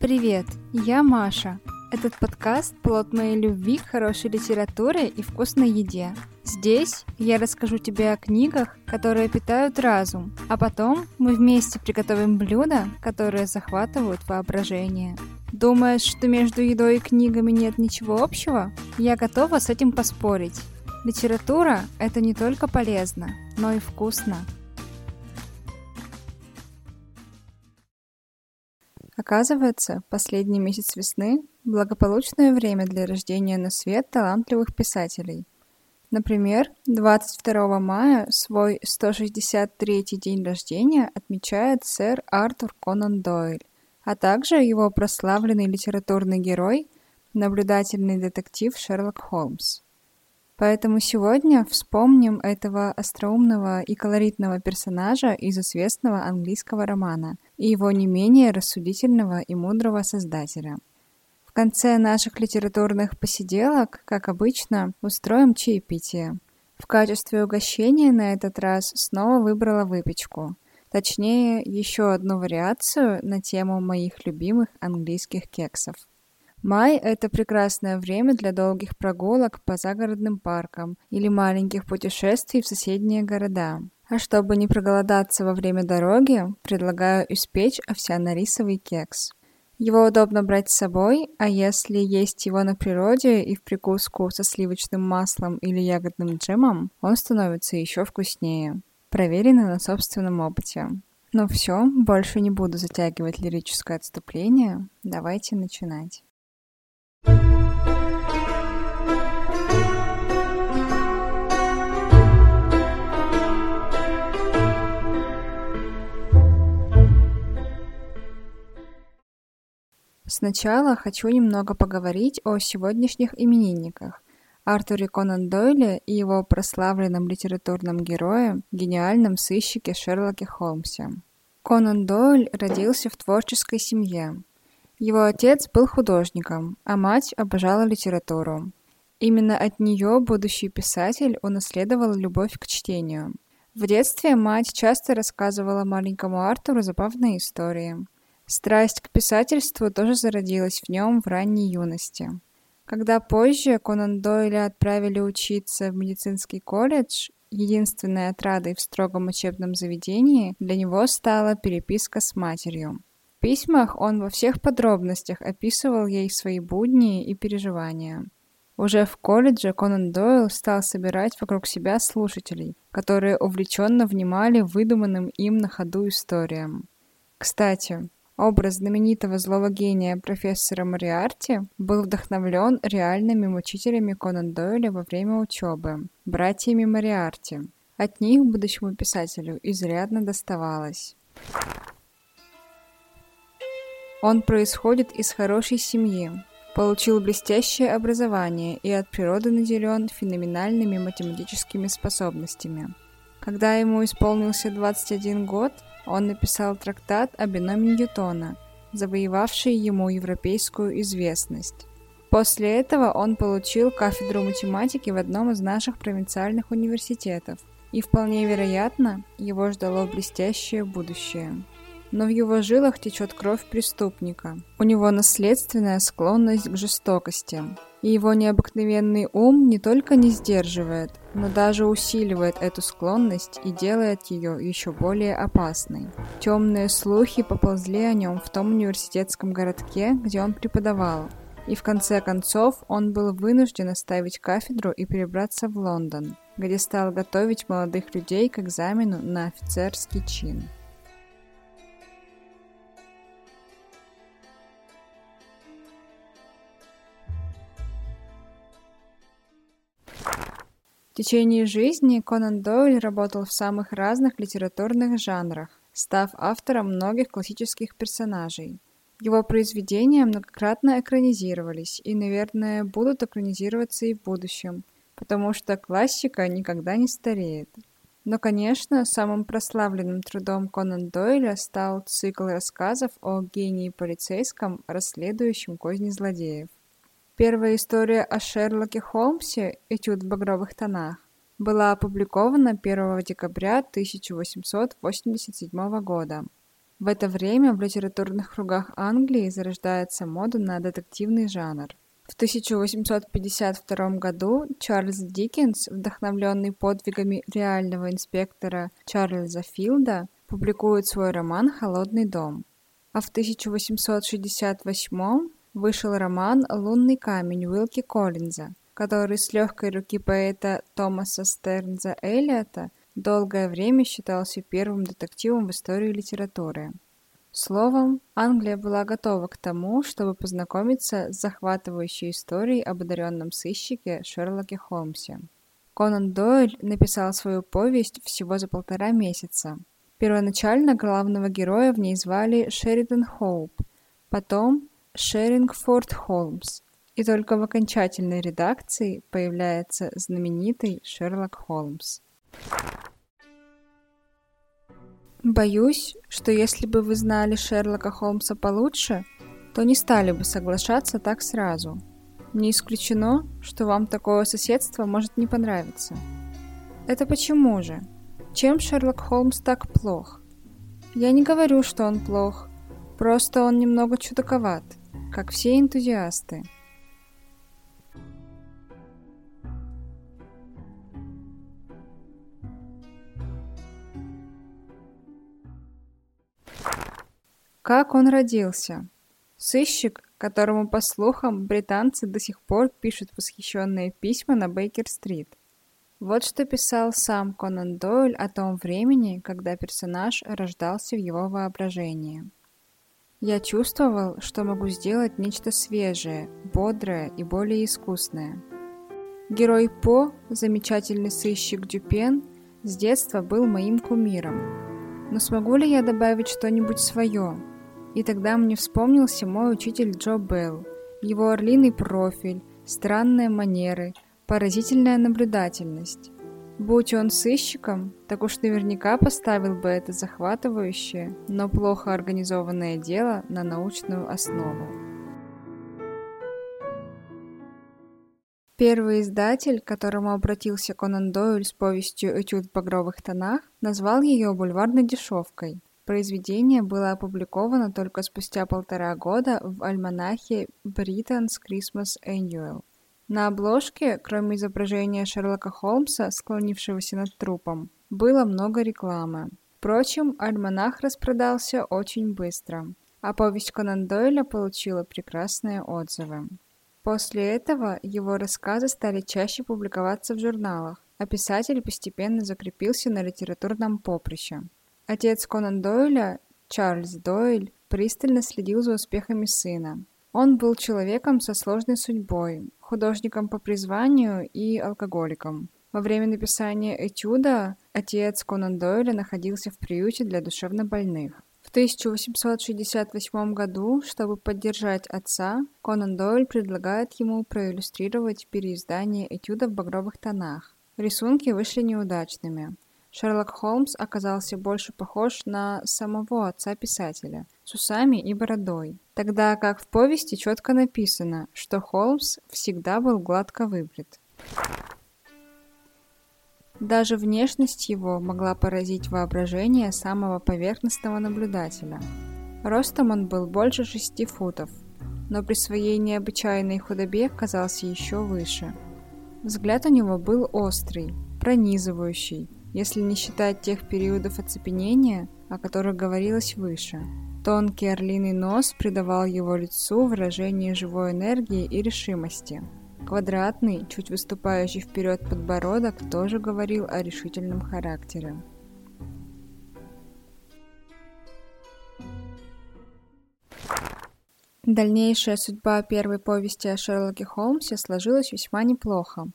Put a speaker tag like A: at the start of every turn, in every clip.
A: Привет, я Маша. Этот подкаст – плод моей любви к хорошей литературе и вкусной еде. Здесь я расскажу тебе о книгах, которые питают разум, а потом мы вместе приготовим блюда, которые захватывают воображение. Думаешь, что между едой и книгами нет ничего общего? Я готова с этим поспорить. Литература – это не только полезно, но и вкусно. Оказывается, последний месяц весны – благополучное время для рождения на свет талантливых писателей. Например, 22 мая свой 163-й день рождения отмечает сэр Артур Конан Дойль, а также его прославленный литературный герой, наблюдательный детектив Шерлок Холмс. Поэтому сегодня вспомним этого остроумного и колоритного персонажа из известного английского романа и его не менее рассудительного и мудрого создателя. В конце наших литературных посиделок, как обычно, устроим чаепитие. В качестве угощения на этот раз снова выбрала выпечку. Точнее, еще одну вариацию на тему моих любимых английских кексов. Май – это прекрасное время для долгих прогулок по загородным паркам или маленьких путешествий в соседние города. А чтобы не проголодаться во время дороги, предлагаю испечь овсяно-рисовый кекс. Его удобно брать с собой, а если есть его на природе и в прикуску со сливочным маслом или ягодным джемом, он становится еще вкуснее. Проверено на собственном опыте. Ну все, больше не буду затягивать лирическое отступление. Давайте начинать. Сначала хочу немного поговорить о сегодняшних именинниках. Артуре Конан Дойле и его прославленном литературном герое, гениальном сыщике Шерлоке Холмсе. Конан Дойль родился в творческой семье. Его отец был художником, а мать обожала литературу. Именно от нее будущий писатель унаследовал любовь к чтению. В детстве мать часто рассказывала маленькому Артуру забавные истории – Страсть к писательству тоже зародилась в нем в ранней юности. Когда позже Конан Дойля отправили учиться в медицинский колледж, единственной отрадой в строгом учебном заведении для него стала переписка с матерью. В письмах он во всех подробностях описывал ей свои будни и переживания. Уже в колледже Конан Дойл стал собирать вокруг себя слушателей, которые увлеченно внимали выдуманным им на ходу историям. Кстати, Образ знаменитого злого гения профессора Мориарти был вдохновлен реальными мучителями Конан Дойля во время учебы, братьями Мориарти. От них будущему писателю изрядно доставалось. Он происходит из хорошей семьи, получил блестящее образование и от природы наделен феноменальными математическими способностями. Когда ему исполнился 21 год, он написал трактат о биноме Ньютона, завоевавший ему европейскую известность. После этого он получил кафедру математики в одном из наших провинциальных университетов, и вполне вероятно, его ждало блестящее будущее но в его жилах течет кровь преступника. У него наследственная склонность к жестокости. И его необыкновенный ум не только не сдерживает, но даже усиливает эту склонность и делает ее еще более опасной. Темные слухи поползли о нем в том университетском городке, где он преподавал. И в конце концов он был вынужден оставить кафедру и перебраться в Лондон, где стал готовить молодых людей к экзамену на офицерский чин. Течение жизни Конан Дойль работал в самых разных литературных жанрах, став автором многих классических персонажей. Его произведения многократно экранизировались и, наверное, будут экранизироваться и в будущем, потому что классика никогда не стареет. Но, конечно, самым прославленным трудом Конан Дойля стал цикл рассказов о гении полицейском, расследующем козни злодеев. Первая история о Шерлоке Холмсе «Этюд в багровых тонах» была опубликована 1 декабря 1887 года. В это время в литературных кругах Англии зарождается мода на детективный жанр. В 1852 году Чарльз Диккенс, вдохновленный подвигами реального инспектора Чарльза Филда, публикует свой роман «Холодный дом». А в 1868 вышел роман «Лунный камень» Уилки Коллинза, который с легкой руки поэта Томаса Стернза Эллиота долгое время считался первым детективом в истории литературы. Словом, Англия была готова к тому, чтобы познакомиться с захватывающей историей об одаренном сыщике Шерлоке Холмсе. Конан Дойль написал свою повесть всего за полтора месяца. Первоначально главного героя в ней звали Шеридан Хоуп, потом Шерингфорд Холмс, и только в окончательной редакции появляется знаменитый Шерлок Холмс. Боюсь, что если бы вы знали Шерлока Холмса получше, то не стали бы соглашаться так сразу. Не исключено, что вам такое соседство может не понравиться. Это почему же? Чем Шерлок Холмс так плох? Я не говорю, что он плох, просто он немного чудаковат, как все энтузиасты. Как он родился? Сыщик, которому, по слухам, британцы до сих пор пишут восхищенные письма на Бейкер-стрит. Вот что писал сам Конан Дойль о том времени, когда персонаж рождался в его воображении. Я чувствовал, что могу сделать нечто свежее, бодрое и более искусное. Герой По, замечательный сыщик Дюпен, с детства был моим кумиром. Но смогу ли я добавить что-нибудь свое, и тогда мне вспомнился мой учитель Джо Белл, его орлиный профиль, странные манеры, поразительная наблюдательность. Будь он сыщиком, так уж наверняка поставил бы это захватывающее, но плохо организованное дело на научную основу. Первый издатель, к которому обратился Конан Дойль с повестью «Этюд в багровых тонах», назвал ее бульварной дешевкой – Произведение было опубликовано только спустя полтора года в альманахе Britain's Christmas Annual. На обложке, кроме изображения Шерлока Холмса, склонившегося над трупом, было много рекламы. Впрочем, альманах распродался очень быстро, а повесть Конан Дойля получила прекрасные отзывы. После этого его рассказы стали чаще публиковаться в журналах, а писатель постепенно закрепился на литературном поприще. Отец Конан Дойля, Чарльз Дойль, пристально следил за успехами сына. Он был человеком со сложной судьбой, художником по призванию и алкоголиком. Во время написания этюда отец Конан Дойля находился в приюте для душевнобольных. В 1868 году, чтобы поддержать отца, Конан Дойль предлагает ему проиллюстрировать переиздание этюда в багровых тонах. Рисунки вышли неудачными. Шерлок Холмс оказался больше похож на самого отца писателя, с усами и бородой, тогда как в повести четко написано, что Холмс всегда был гладко выбрит. Даже внешность его могла поразить воображение самого поверхностного наблюдателя. Ростом он был больше шести футов, но при своей необычайной худобе казался еще выше. Взгляд у него был острый, пронизывающий, если не считать тех периодов оцепенения, о которых говорилось выше. Тонкий орлиный нос придавал его лицу выражение живой энергии и решимости. Квадратный, чуть выступающий вперед подбородок тоже говорил о решительном характере. Дальнейшая судьба первой повести о Шерлоке Холмсе сложилась весьма неплохо.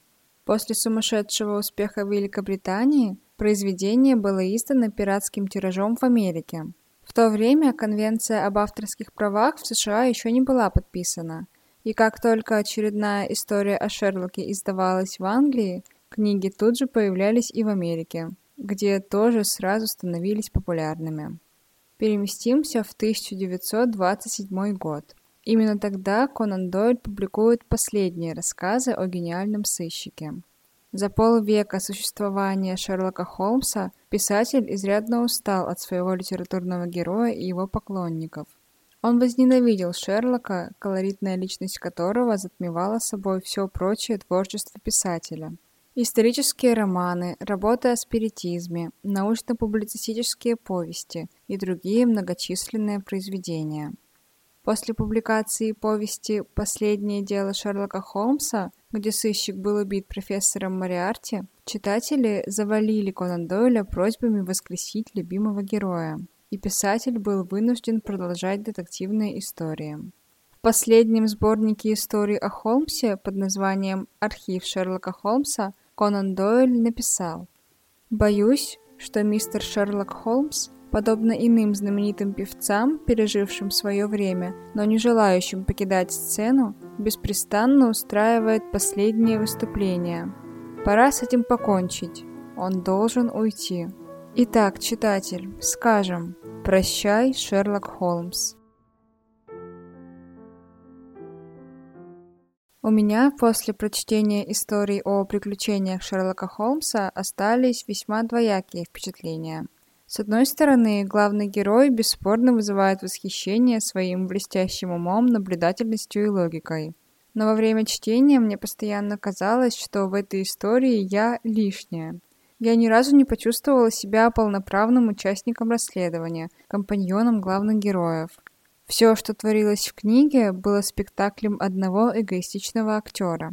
A: После сумасшедшего успеха в Великобритании Произведение было издано пиратским тиражом в Америке. В то время Конвенция об авторских правах в США еще не была подписана, и как только очередная история о Шерлоке издавалась в Англии, книги тут же появлялись и в Америке, где тоже сразу становились популярными. Переместимся в 1927 год. Именно тогда Конан Дойль публикует последние рассказы о гениальном сыщике. За полвека существования Шерлока Холмса писатель изрядно устал от своего литературного героя и его поклонников. Он возненавидел Шерлока, колоритная личность которого затмевала собой все прочее творчество писателя. Исторические романы, работы о спиритизме, научно-публицистические повести и другие многочисленные произведения. После публикации повести «Последнее дело Шерлока Холмса», где сыщик был убит профессором Мориарти, читатели завалили Конан Дойля просьбами воскресить любимого героя и писатель был вынужден продолжать детективные истории. В последнем сборнике историй о Холмсе под названием «Архив Шерлока Холмса» Конан Дойль написал «Боюсь, что мистер Шерлок Холмс, подобно иным знаменитым певцам, пережившим свое время, но не желающим покидать сцену, беспрестанно устраивает последние выступления. Пора с этим покончить. Он должен уйти. Итак, читатель, скажем, прощай, Шерлок Холмс. У меня после прочтения историй о приключениях Шерлока Холмса остались весьма двоякие впечатления. С одной стороны, главный герой бесспорно вызывает восхищение своим блестящим умом, наблюдательностью и логикой. Но во время чтения мне постоянно казалось, что в этой истории я лишняя, я ни разу не почувствовала себя полноправным участником расследования, компаньоном главных героев. Все, что творилось в книге, было спектаклем одного эгоистичного актера.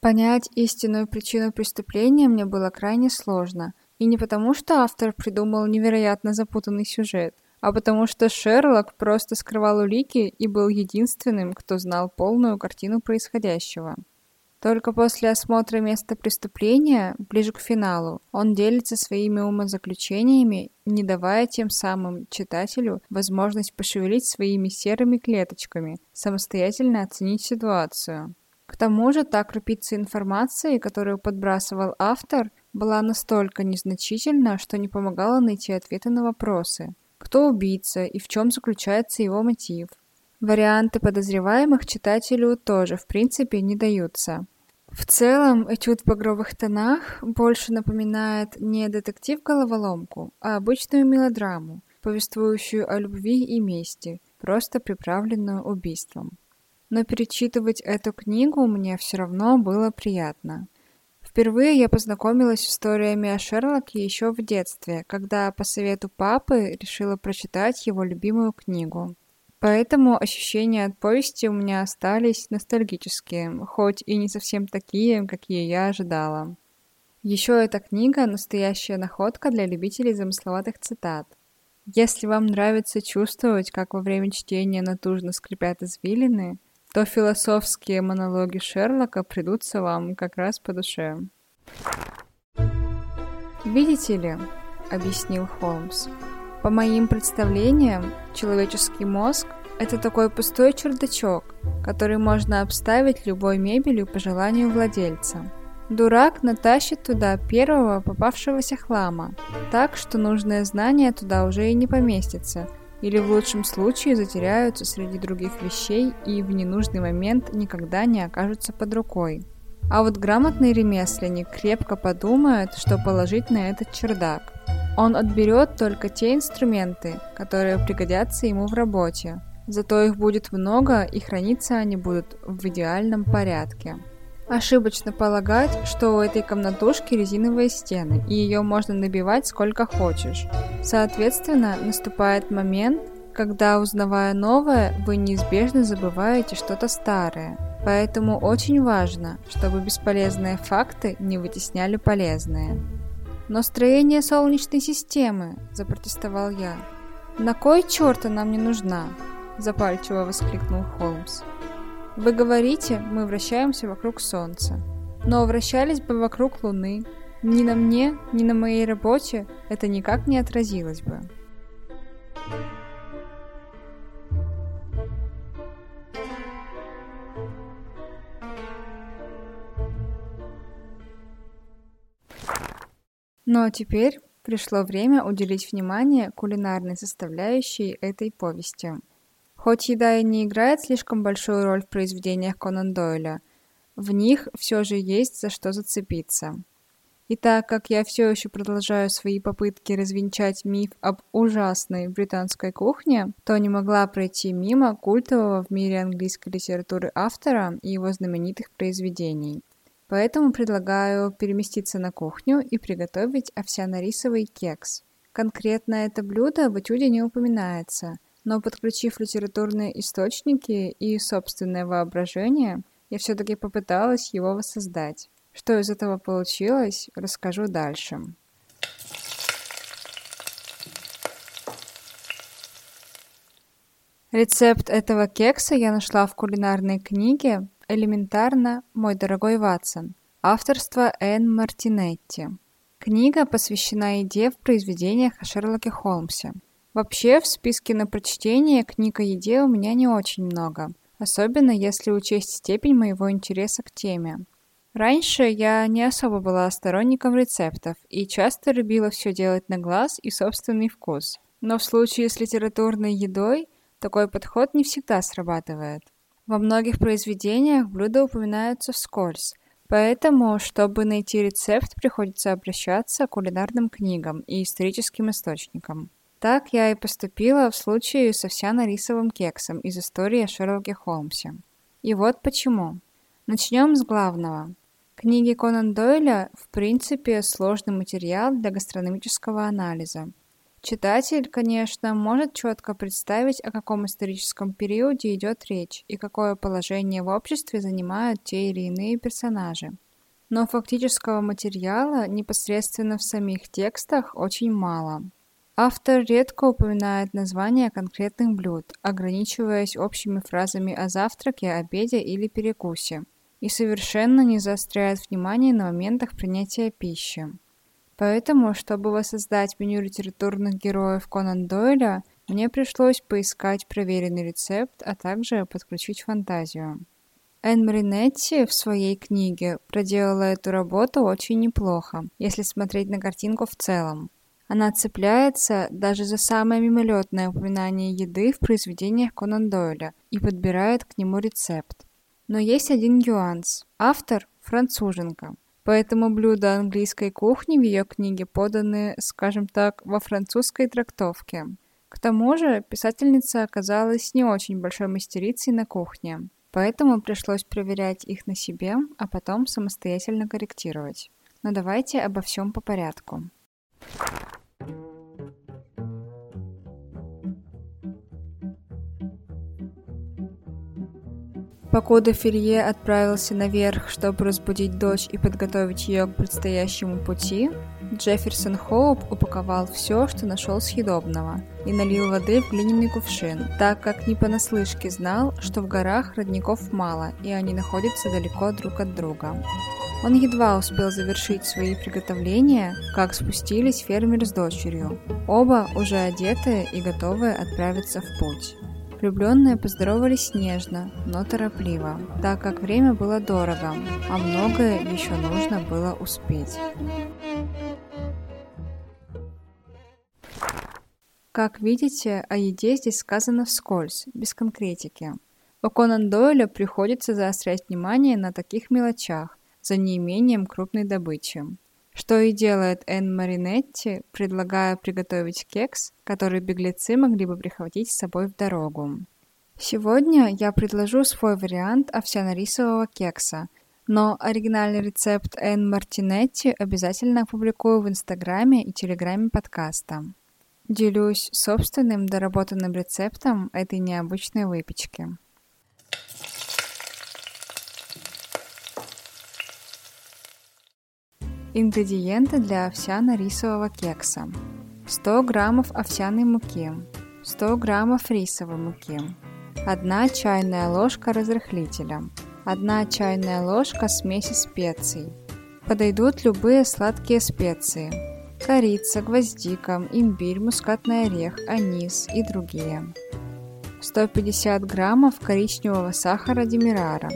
A: Понять истинную причину преступления мне было крайне сложно, и не потому, что автор придумал невероятно запутанный сюжет, а потому что Шерлок просто скрывал улики и был единственным, кто знал полную картину происходящего. Только после осмотра места преступления, ближе к финалу, он делится своими умозаключениями, не давая тем самым читателю возможность пошевелить своими серыми клеточками, самостоятельно оценить ситуацию. К тому же та крупица информации, которую подбрасывал автор, была настолько незначительна, что не помогала найти ответы на вопросы. Кто убийца и в чем заключается его мотив? Варианты подозреваемых читателю тоже, в принципе, не даются. В целом, этюд в багровых тонах больше напоминает не детектив-головоломку, а обычную мелодраму, повествующую о любви и мести, просто приправленную убийством. Но перечитывать эту книгу мне все равно было приятно. Впервые я познакомилась с историями о Шерлоке еще в детстве, когда по совету папы решила прочитать его любимую книгу. Поэтому ощущения от повести у меня остались ностальгические, хоть и не совсем такие, какие я ожидала. Еще эта книга – настоящая находка для любителей замысловатых цитат. Если вам нравится чувствовать, как во время чтения натужно скрипят извилины, то философские монологи Шерлока придутся вам как раз по душе. «Видите ли», — объяснил Холмс, — по моим представлениям, человеческий мозг – это такой пустой чердачок, который можно обставить любой мебелью по желанию владельца. Дурак натащит туда первого попавшегося хлама, так что нужное знание туда уже и не поместится, или в лучшем случае затеряются среди других вещей и в ненужный момент никогда не окажутся под рукой. А вот грамотный ремесленник крепко подумает, что положить на этот чердак – он отберет только те инструменты, которые пригодятся ему в работе. Зато их будет много и храниться они будут в идеальном порядке. Ошибочно полагать, что у этой комнатушки резиновые стены, и ее можно набивать сколько хочешь. Соответственно, наступает момент, когда, узнавая новое, вы неизбежно забываете что-то старое. Поэтому очень важно, чтобы бесполезные факты не вытесняли полезные. «Но строение Солнечной системы!» – запротестовал я. «На кой черт она мне нужна?» – запальчиво воскликнул Холмс. «Вы говорите, мы вращаемся вокруг Солнца. Но вращались бы вокруг Луны. Ни на мне, ни на моей работе это никак не отразилось бы». Но теперь пришло время уделить внимание кулинарной составляющей этой повести. Хоть еда и не играет слишком большую роль в произведениях Конан Дойля, в них все же есть за что зацепиться. И так как я все еще продолжаю свои попытки развенчать миф об ужасной британской кухне, то не могла пройти мимо культового в мире английской литературы автора и его знаменитых произведений. Поэтому предлагаю переместиться на кухню и приготовить овсяно-рисовый кекс. Конкретно это блюдо в этюде не упоминается, но подключив литературные источники и собственное воображение, я все-таки попыталась его воссоздать. Что из этого получилось, расскажу дальше. Рецепт этого кекса я нашла в кулинарной книге «Элементарно, мой дорогой Ватсон» авторства Энн Мартинетти. Книга посвящена идее в произведениях о Шерлоке Холмсе. Вообще, в списке на прочтение книг о еде у меня не очень много, особенно если учесть степень моего интереса к теме. Раньше я не особо была сторонником рецептов и часто любила все делать на глаз и собственный вкус. Но в случае с литературной едой такой подход не всегда срабатывает. Во многих произведениях блюда упоминаются вскользь, поэтому, чтобы найти рецепт, приходится обращаться к кулинарным книгам и историческим источникам. Так я и поступила в случае с овсяно-рисовым кексом из истории о Шерлоке Холмсе. И вот почему. Начнем с главного. Книги Конан Дойля в принципе сложный материал для гастрономического анализа. Читатель, конечно, может четко представить, о каком историческом периоде идет речь и какое положение в обществе занимают те или иные персонажи. Но фактического материала непосредственно в самих текстах очень мало. Автор редко упоминает названия конкретных блюд, ограничиваясь общими фразами о завтраке, обеде или перекусе – и совершенно не заостряет внимание на моментах принятия пищи. Поэтому, чтобы воссоздать меню литературных героев Конан Дойля, мне пришлось поискать проверенный рецепт, а также подключить фантазию. Энн Маринетти в своей книге проделала эту работу очень неплохо, если смотреть на картинку в целом. Она цепляется даже за самое мимолетное упоминание еды в произведениях Конан Дойля и подбирает к нему рецепт. Но есть один нюанс. Автор – француженка. Поэтому блюда английской кухни в ее книге поданы, скажем так, во французской трактовке. К тому же писательница оказалась не очень большой мастерицей на кухне, поэтому пришлось проверять их на себе, а потом самостоятельно корректировать. Но давайте обо всем по порядку. Покуда Ферье отправился наверх, чтобы разбудить дочь и подготовить ее к предстоящему пути, Джефферсон Хоуп упаковал все, что нашел съедобного, и налил воды в глиняный кувшин, так как не понаслышке знал, что в горах родников мало, и они находятся далеко друг от друга. Он едва успел завершить свои приготовления, как спустились фермер с дочерью, оба уже одетые и готовые отправиться в путь. Влюбленные поздоровались нежно, но торопливо, так как время было дорого, а многое еще нужно было успеть. Как видите, о еде здесь сказано вскользь, без конкретики. У Конан Дойля приходится заострять внимание на таких мелочах, за неимением крупной добычи. Что и делает Энн Маринетти, предлагая приготовить кекс, который беглецы могли бы прихватить с собой в дорогу. Сегодня я предложу свой вариант овсяно-рисового кекса, но оригинальный рецепт Энн Мартинетти обязательно опубликую в Инстаграме и Телеграме подкаста. Делюсь собственным доработанным рецептом этой необычной выпечки. Ингредиенты для овсяно-рисового кекса. 100 граммов овсяной муки, 100 граммов рисовой муки, 1 чайная ложка разрыхлителя, 1 чайная ложка смеси специй. Подойдут любые сладкие специи. Корица, гвоздика, имбирь, мускатный орех, анис и другие. 150 граммов коричневого сахара демирара,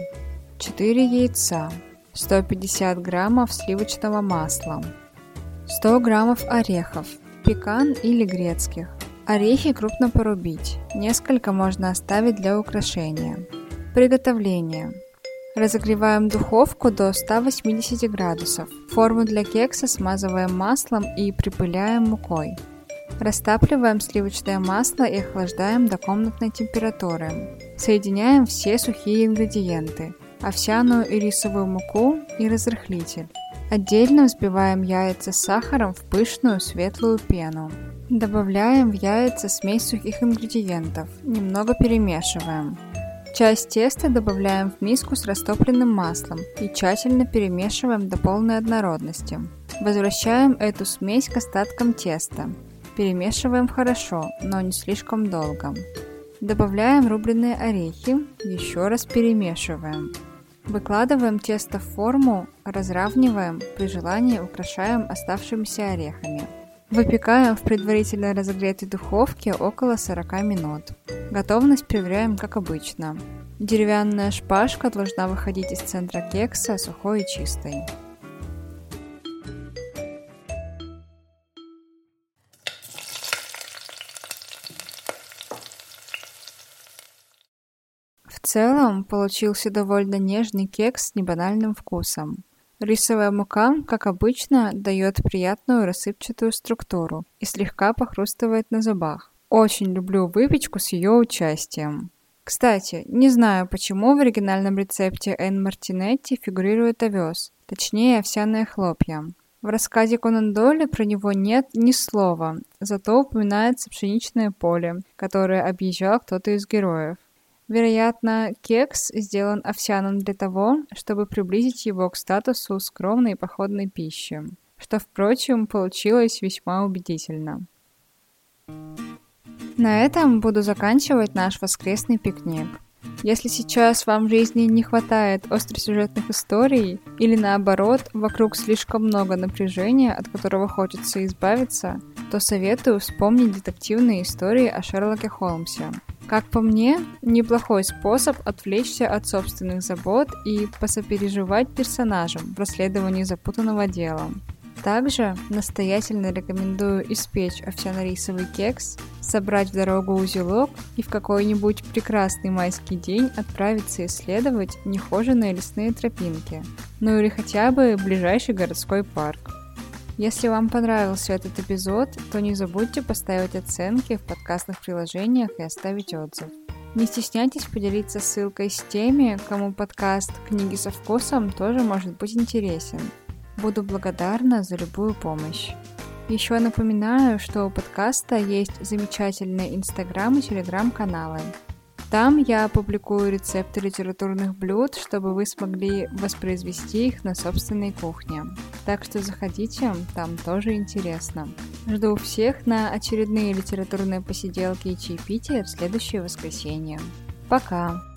A: 4 яйца, 150 граммов сливочного масла, 100 граммов орехов, пекан или грецких. Орехи крупно порубить, несколько можно оставить для украшения. Приготовление. Разогреваем духовку до 180 градусов. Форму для кекса смазываем маслом и припыляем мукой. Растапливаем сливочное масло и охлаждаем до комнатной температуры. Соединяем все сухие ингредиенты – овсяную и рисовую муку и разрыхлитель. Отдельно взбиваем яйца с сахаром в пышную светлую пену. Добавляем в яйца смесь сухих ингредиентов, немного перемешиваем. Часть теста добавляем в миску с растопленным маслом и тщательно перемешиваем до полной однородности. Возвращаем эту смесь к остаткам теста. Перемешиваем хорошо, но не слишком долго. Добавляем рубленые орехи, еще раз перемешиваем. Выкладываем тесто в форму, разравниваем, при желании украшаем оставшимися орехами. Выпекаем в предварительно разогретой духовке около 40 минут. Готовность проверяем как обычно. Деревянная шпажка должна выходить из центра кекса сухой и чистой. Целом, получился довольно нежный кекс с небанальным вкусом. Рисовая мука, как обычно, дает приятную рассыпчатую структуру и слегка похрустывает на зубах. Очень люблю выпечку с ее участием. Кстати, не знаю, почему в оригинальном рецепте Энн Мартинетти фигурирует овес, точнее овсяные хлопья. В рассказе Конан Дойля про него нет ни слова, зато упоминается пшеничное поле, которое объезжал кто-то из героев. Вероятно, кекс сделан овсяным для того, чтобы приблизить его к статусу скромной походной пищи, что, впрочем, получилось весьма убедительно. На этом буду заканчивать наш воскресный пикник. Если сейчас вам в жизни не хватает остросюжетных историй, или наоборот, вокруг слишком много напряжения, от которого хочется избавиться, то советую вспомнить детективные истории о Шерлоке Холмсе. Как по мне, неплохой способ отвлечься от собственных забот и посопереживать персонажам в расследовании запутанного дела. Также настоятельно рекомендую испечь овсяно-рисовый кекс, собрать в дорогу узелок и в какой-нибудь прекрасный майский день отправиться исследовать нехоженные лесные тропинки, ну или хотя бы ближайший городской парк. Если вам понравился этот эпизод, то не забудьте поставить оценки в подкастных приложениях и оставить отзыв. Не стесняйтесь поделиться ссылкой с теми, кому подкаст «Книги со вкусом» тоже может быть интересен. Буду благодарна за любую помощь. Еще напоминаю, что у подкаста есть замечательные инстаграм и телеграм-каналы. Там я публикую рецепты литературных блюд, чтобы вы смогли воспроизвести их на собственной кухне. Так что заходите, там тоже интересно. Жду всех на очередные литературные посиделки и чаепития в следующее воскресенье. Пока!